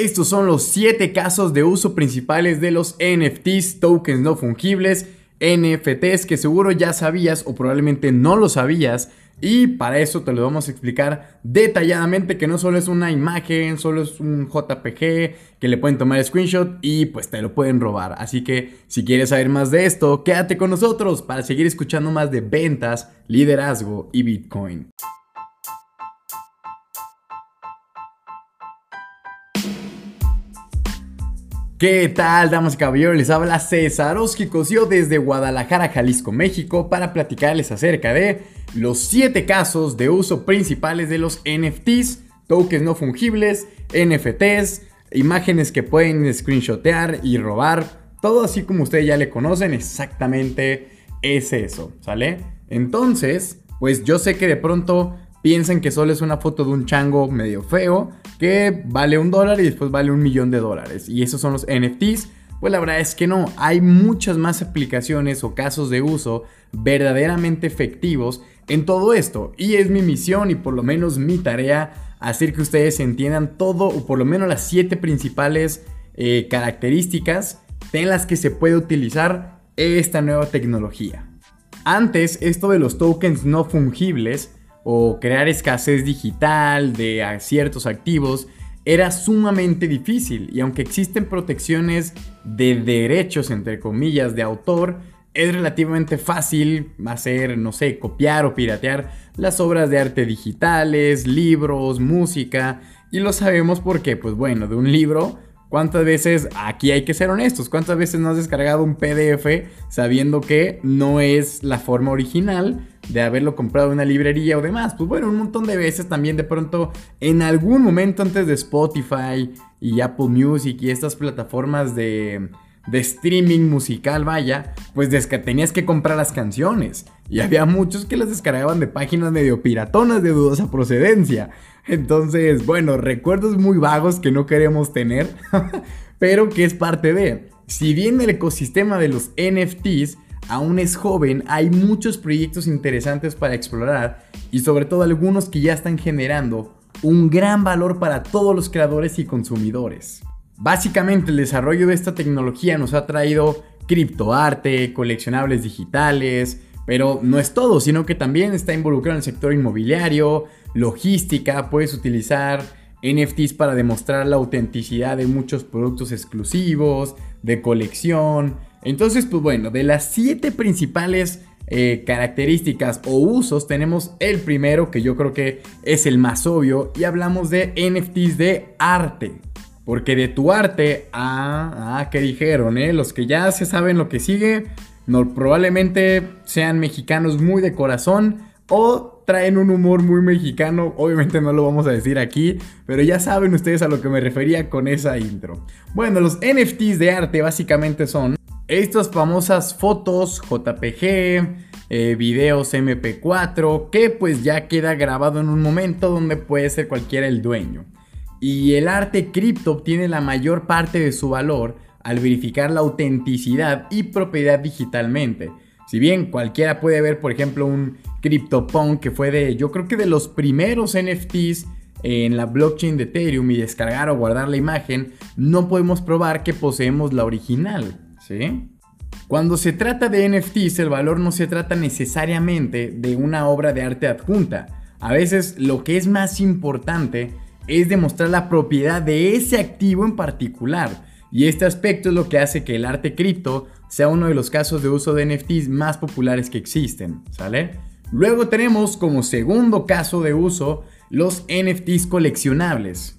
Estos son los 7 casos de uso principales de los NFTs, tokens no fungibles, NFTs que seguro ya sabías o probablemente no lo sabías. Y para eso te lo vamos a explicar detalladamente que no solo es una imagen, solo es un JPG que le pueden tomar screenshot y pues te lo pueden robar. Así que si quieres saber más de esto, quédate con nosotros para seguir escuchando más de ventas, liderazgo y Bitcoin. ¿Qué tal, damas y caballeros? Les habla César Cosio desde Guadalajara, Jalisco, México, para platicarles acerca de los 7 casos de uso principales de los NFTs, tokens no fungibles, NFTs, imágenes que pueden screenshotear y robar, todo así como ustedes ya le conocen, exactamente es eso, ¿sale? Entonces, pues yo sé que de pronto piensan que solo es una foto de un chango medio feo que vale un dólar y después vale un millón de dólares. Y esos son los NFTs. Pues la verdad es que no, hay muchas más aplicaciones o casos de uso verdaderamente efectivos en todo esto. Y es mi misión y por lo menos mi tarea hacer que ustedes entiendan todo o por lo menos las siete principales eh, características en las que se puede utilizar esta nueva tecnología. Antes, esto de los tokens no fungibles o crear escasez digital de ciertos activos era sumamente difícil. Y aunque existen protecciones de derechos, entre comillas, de autor, es relativamente fácil hacer, no sé, copiar o piratear las obras de arte digitales, libros, música, y lo sabemos porque, pues bueno, de un libro ¿Cuántas veces, aquí hay que ser honestos, cuántas veces no has descargado un PDF sabiendo que no es la forma original de haberlo comprado en una librería o demás? Pues bueno, un montón de veces también de pronto en algún momento antes de Spotify y Apple Music y estas plataformas de, de streaming musical, vaya, pues tenías que comprar las canciones. Y había muchos que las descargaban de páginas medio piratonas de dudosa procedencia. Entonces, bueno, recuerdos muy vagos que no queremos tener, pero que es parte de. Si bien el ecosistema de los NFTs aún es joven, hay muchos proyectos interesantes para explorar y sobre todo algunos que ya están generando un gran valor para todos los creadores y consumidores. Básicamente el desarrollo de esta tecnología nos ha traído criptoarte, coleccionables digitales, pero no es todo, sino que también está involucrado en el sector inmobiliario, logística, puedes utilizar NFTs para demostrar la autenticidad de muchos productos exclusivos, de colección. Entonces, pues bueno, de las siete principales eh, características o usos, tenemos el primero que yo creo que es el más obvio y hablamos de NFTs de arte. Porque de tu arte, ah, ah, que dijeron, eh? Los que ya se saben lo que sigue, no, probablemente sean mexicanos muy de corazón o traen un humor muy mexicano. Obviamente no lo vamos a decir aquí, pero ya saben ustedes a lo que me refería con esa intro. Bueno, los NFTs de arte básicamente son estas famosas fotos JPG, eh, videos MP4, que pues ya queda grabado en un momento donde puede ser cualquiera el dueño. Y el arte cripto obtiene la mayor parte de su valor al verificar la autenticidad y propiedad digitalmente. Si bien cualquiera puede ver, por ejemplo, un CryptoPunk que fue de, yo creo que de los primeros NFTs en la blockchain de Ethereum y descargar o guardar la imagen, no podemos probar que poseemos la original, ¿sí? Cuando se trata de NFTs, el valor no se trata necesariamente de una obra de arte adjunta. A veces lo que es más importante es demostrar la propiedad de ese activo en particular. Y este aspecto es lo que hace que el arte cripto sea uno de los casos de uso de NFTs más populares que existen, ¿sale? Luego tenemos como segundo caso de uso los NFTs coleccionables.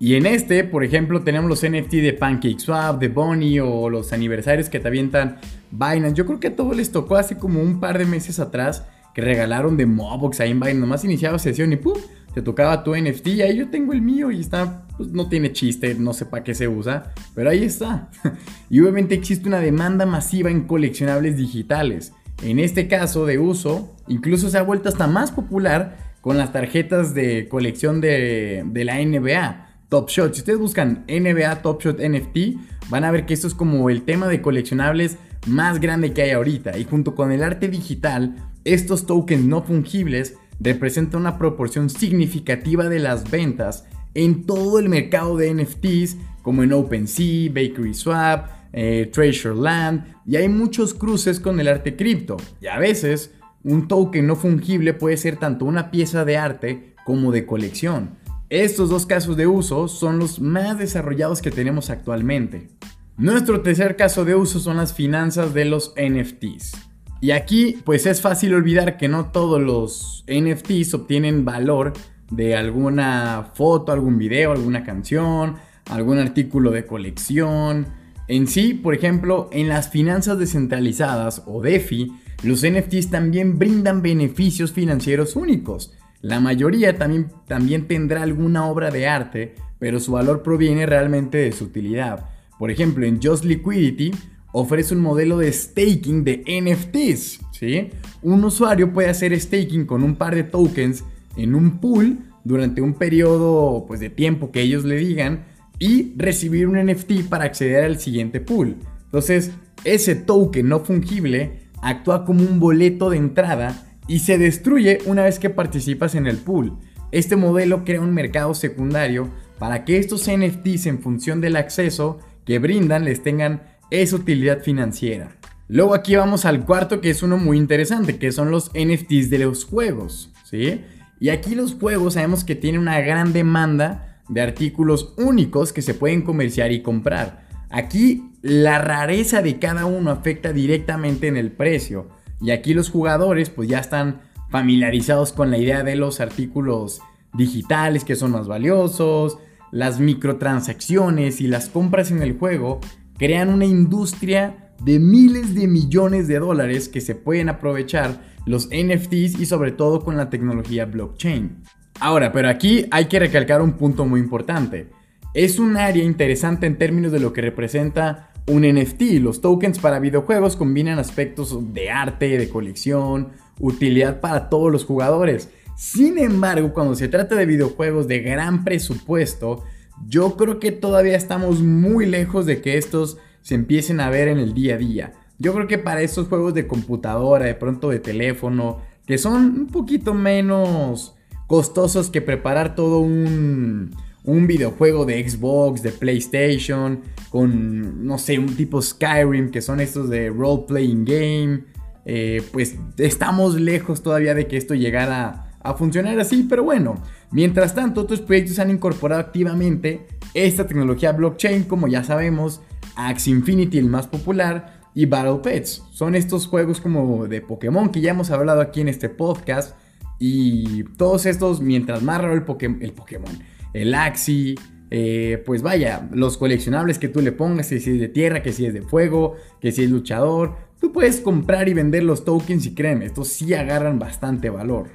Y en este, por ejemplo, tenemos los NFT de PancakeSwap, de Bonnie o los aniversarios que te avientan Binance. Yo creo que a todos les tocó hace como un par de meses atrás que regalaron de Mobox ahí en Binance. Nomás iniciaba sesión y ¡pum! Te tocaba tu NFT ahí yo tengo el mío y está, pues no tiene chiste, no sé para qué se usa, pero ahí está. y obviamente existe una demanda masiva en coleccionables digitales. En este caso de uso, incluso se ha vuelto hasta más popular con las tarjetas de colección de, de la NBA. Top Shot. Si ustedes buscan NBA Top Shot NFT, van a ver que esto es como el tema de coleccionables más grande que hay ahorita. Y junto con el arte digital, estos tokens no fungibles representa una proporción significativa de las ventas en todo el mercado de NFTs, como en OpenSea, Bakery Swap, eh, Treasure Land, y hay muchos cruces con el arte cripto. Y a veces, un token no fungible puede ser tanto una pieza de arte como de colección. Estos dos casos de uso son los más desarrollados que tenemos actualmente. Nuestro tercer caso de uso son las finanzas de los NFTs. Y aquí pues es fácil olvidar que no todos los NFTs obtienen valor de alguna foto, algún video, alguna canción, algún artículo de colección. En sí, por ejemplo, en las finanzas descentralizadas o DeFi, los NFTs también brindan beneficios financieros únicos. La mayoría también, también tendrá alguna obra de arte, pero su valor proviene realmente de su utilidad. Por ejemplo, en Just Liquidity ofrece un modelo de staking de NFTs. ¿sí? Un usuario puede hacer staking con un par de tokens en un pool durante un periodo pues, de tiempo que ellos le digan y recibir un NFT para acceder al siguiente pool. Entonces, ese token no fungible actúa como un boleto de entrada y se destruye una vez que participas en el pool. Este modelo crea un mercado secundario para que estos NFTs en función del acceso que brindan les tengan esa utilidad financiera. Luego aquí vamos al cuarto que es uno muy interesante, que son los NFTs de los juegos, ¿sí? Y aquí los juegos sabemos que tienen una gran demanda de artículos únicos que se pueden comerciar y comprar. Aquí la rareza de cada uno afecta directamente en el precio. Y aquí los jugadores pues ya están familiarizados con la idea de los artículos digitales que son más valiosos, las microtransacciones y las compras en el juego crean una industria de miles de millones de dólares que se pueden aprovechar los NFTs y sobre todo con la tecnología blockchain. Ahora, pero aquí hay que recalcar un punto muy importante. Es un área interesante en términos de lo que representa un NFT. Los tokens para videojuegos combinan aspectos de arte, de colección, utilidad para todos los jugadores. Sin embargo, cuando se trata de videojuegos de gran presupuesto, yo creo que todavía estamos muy lejos de que estos se empiecen a ver en el día a día. Yo creo que para estos juegos de computadora, de pronto de teléfono, que son un poquito menos costosos que preparar todo un, un videojuego de Xbox, de PlayStation, con, no sé, un tipo Skyrim, que son estos de role-playing game, eh, pues estamos lejos todavía de que esto llegara a funcionar así, pero bueno, mientras tanto otros proyectos han incorporado activamente esta tecnología blockchain, como ya sabemos, Axie Infinity, el más popular, y Battle Pets. Son estos juegos como de Pokémon que ya hemos hablado aquí en este podcast. Y todos estos, mientras más raro el, Pokémon, el Axie, eh, pues vaya, los coleccionables que tú le pongas, que si es de tierra, que si es de fuego, que si es luchador, tú puedes comprar y vender los tokens y créeme, estos sí agarran bastante valor.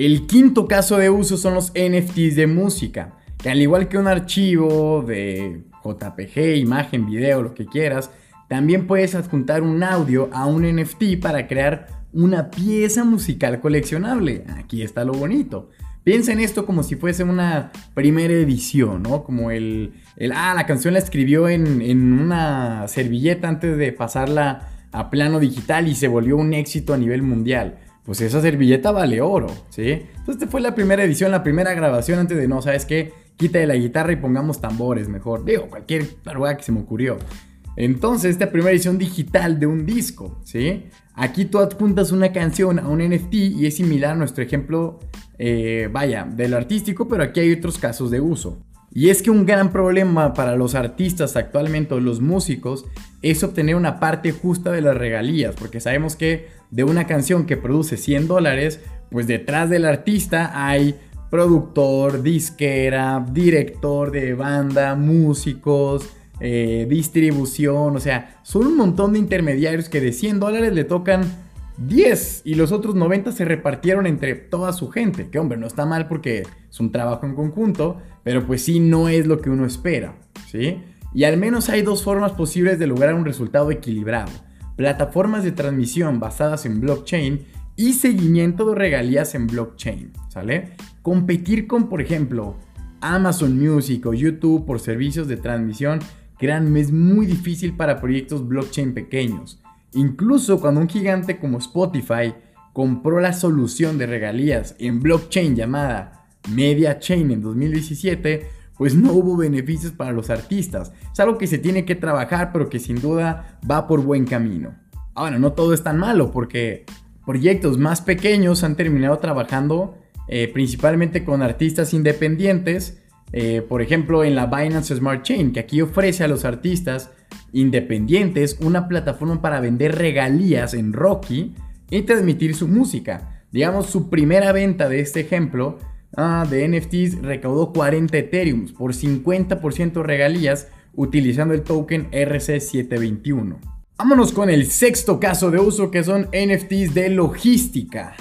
El quinto caso de uso son los NFTs de música, que al igual que un archivo de JPG, imagen, video, lo que quieras, también puedes adjuntar un audio a un NFT para crear una pieza musical coleccionable. Aquí está lo bonito. Piensa en esto como si fuese una primera edición, ¿no? Como el, ah, la canción la escribió en una servilleta antes de pasarla a plano digital y se volvió un éxito a nivel mundial pues esa servilleta vale oro, ¿sí? Entonces fue la primera edición, la primera grabación antes de, no, ¿sabes qué? Quita de la guitarra y pongamos tambores mejor. Digo, cualquier lugar que se me ocurrió. Entonces, esta primera edición digital de un disco, ¿sí? Aquí tú adjuntas una canción a un NFT y es similar a nuestro ejemplo, eh, vaya, del artístico, pero aquí hay otros casos de uso. Y es que un gran problema para los artistas actualmente o los músicos es obtener una parte justa de las regalías, porque sabemos que de una canción que produce 100 dólares, pues detrás del artista hay productor, disquera, director de banda, músicos, eh, distribución, o sea, son un montón de intermediarios que de 100 dólares le tocan 10 y los otros 90 se repartieron entre toda su gente. Que hombre, no está mal porque es un trabajo en conjunto, pero pues sí no es lo que uno espera, ¿sí? Y al menos hay dos formas posibles de lograr un resultado equilibrado. Plataformas de transmisión basadas en blockchain y seguimiento de regalías en blockchain, ¿sale? Competir con, por ejemplo, Amazon Music o YouTube por servicios de transmisión, créanme, es muy difícil para proyectos blockchain pequeños. Incluso cuando un gigante como Spotify compró la solución de regalías en blockchain llamada Media Chain en 2017, pues no hubo beneficios para los artistas. Es algo que se tiene que trabajar, pero que sin duda va por buen camino. Ahora, no todo es tan malo, porque proyectos más pequeños han terminado trabajando eh, principalmente con artistas independientes, eh, por ejemplo en la Binance Smart Chain, que aquí ofrece a los artistas independientes una plataforma para vender regalías en Rocky y transmitir su música. Digamos, su primera venta de este ejemplo ah, de NFTs recaudó 40 Ethereum por 50% regalías utilizando el token RC721. Vámonos con el sexto caso de uso que son NFTs de logística.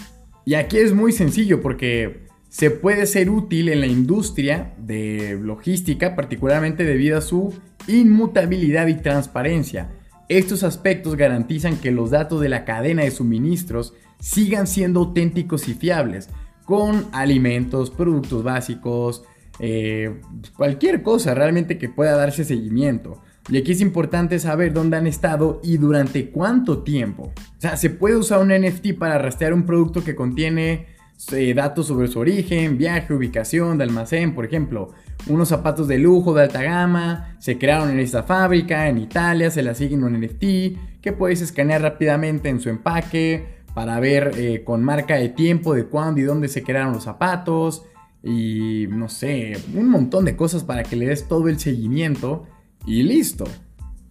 Y aquí es muy sencillo porque se puede ser útil en la industria de logística, particularmente debido a su inmutabilidad y transparencia. Estos aspectos garantizan que los datos de la cadena de suministros sigan siendo auténticos y fiables, con alimentos, productos básicos, eh, cualquier cosa realmente que pueda darse seguimiento. Y aquí es importante saber dónde han estado y durante cuánto tiempo. O sea, se puede usar un NFT para rastrear un producto que contiene eh, datos sobre su origen, viaje, ubicación de almacén, por ejemplo. Unos zapatos de lujo de alta gama se crearon en esta fábrica, en Italia, se le asignan un NFT que puedes escanear rápidamente en su empaque para ver eh, con marca de tiempo de cuándo y dónde se crearon los zapatos y no sé, un montón de cosas para que le des todo el seguimiento y listo.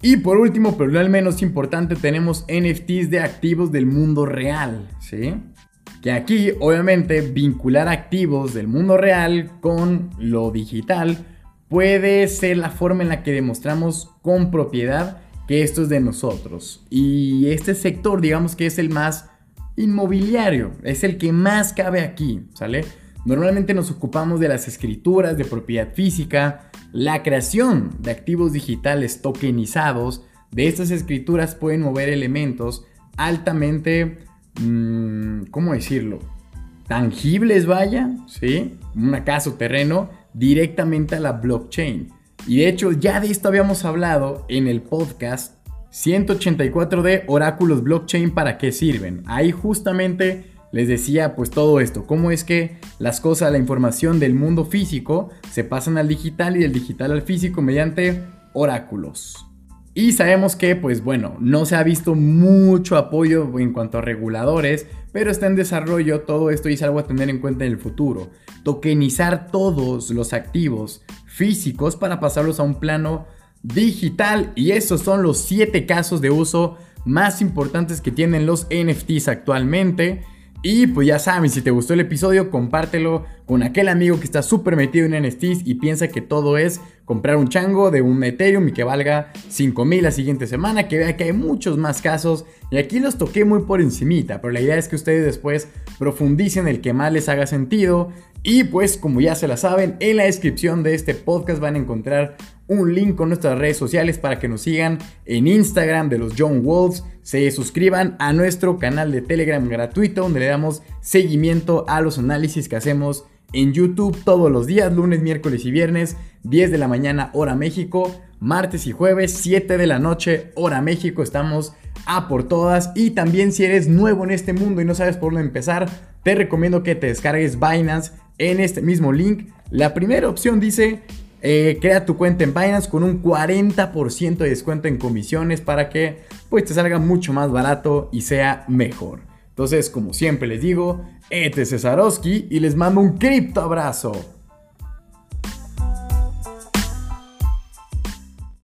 Y por último, pero no al menos importante, tenemos NFTs de activos del mundo real, ¿sí? Que aquí, obviamente, vincular activos del mundo real con lo digital puede ser la forma en la que demostramos con propiedad que esto es de nosotros. Y este sector, digamos que es el más inmobiliario, es el que más cabe aquí, ¿sale? Normalmente nos ocupamos de las escrituras de propiedad física, la creación de activos digitales tokenizados. De estas escrituras pueden mover elementos altamente, mm, ¿cómo decirlo? Tangibles, vaya, ¿sí? Una casa o terreno directamente a la blockchain. Y de hecho ya de esto habíamos hablado en el podcast 184 de Oráculos Blockchain para qué sirven. Ahí justamente les decía pues todo esto, cómo es que las cosas, la información del mundo físico se pasan al digital y del digital al físico mediante oráculos. Y sabemos que pues bueno, no se ha visto mucho apoyo en cuanto a reguladores, pero está en desarrollo todo esto y es algo a tener en cuenta en el futuro. Tokenizar todos los activos físicos para pasarlos a un plano digital y esos son los 7 casos de uso más importantes que tienen los NFTs actualmente. Y pues ya saben, si te gustó el episodio, compártelo con aquel amigo que está súper metido en NFTs y piensa que todo es comprar un chango de un Ethereum y que valga 5000 la siguiente semana, que vea que hay muchos más casos y aquí los toqué muy por encimita, pero la idea es que ustedes después profundicen el que más les haga sentido. Y pues como ya se la saben, en la descripción de este podcast van a encontrar un link con nuestras redes sociales para que nos sigan en Instagram de los John Wolves, se suscriban a nuestro canal de Telegram gratuito donde le damos seguimiento a los análisis que hacemos en YouTube todos los días, lunes, miércoles y viernes, 10 de la mañana hora México, martes y jueves, 7 de la noche hora México, estamos a por todas y también si eres nuevo en este mundo y no sabes por dónde empezar, te recomiendo que te descargues Binance en este mismo link. La primera opción dice eh, crea tu cuenta en Binance con un 40% de descuento en comisiones para que pues te salga mucho más barato y sea mejor. Entonces, como siempre les digo, este es Cesarowski y les mando un cripto abrazo.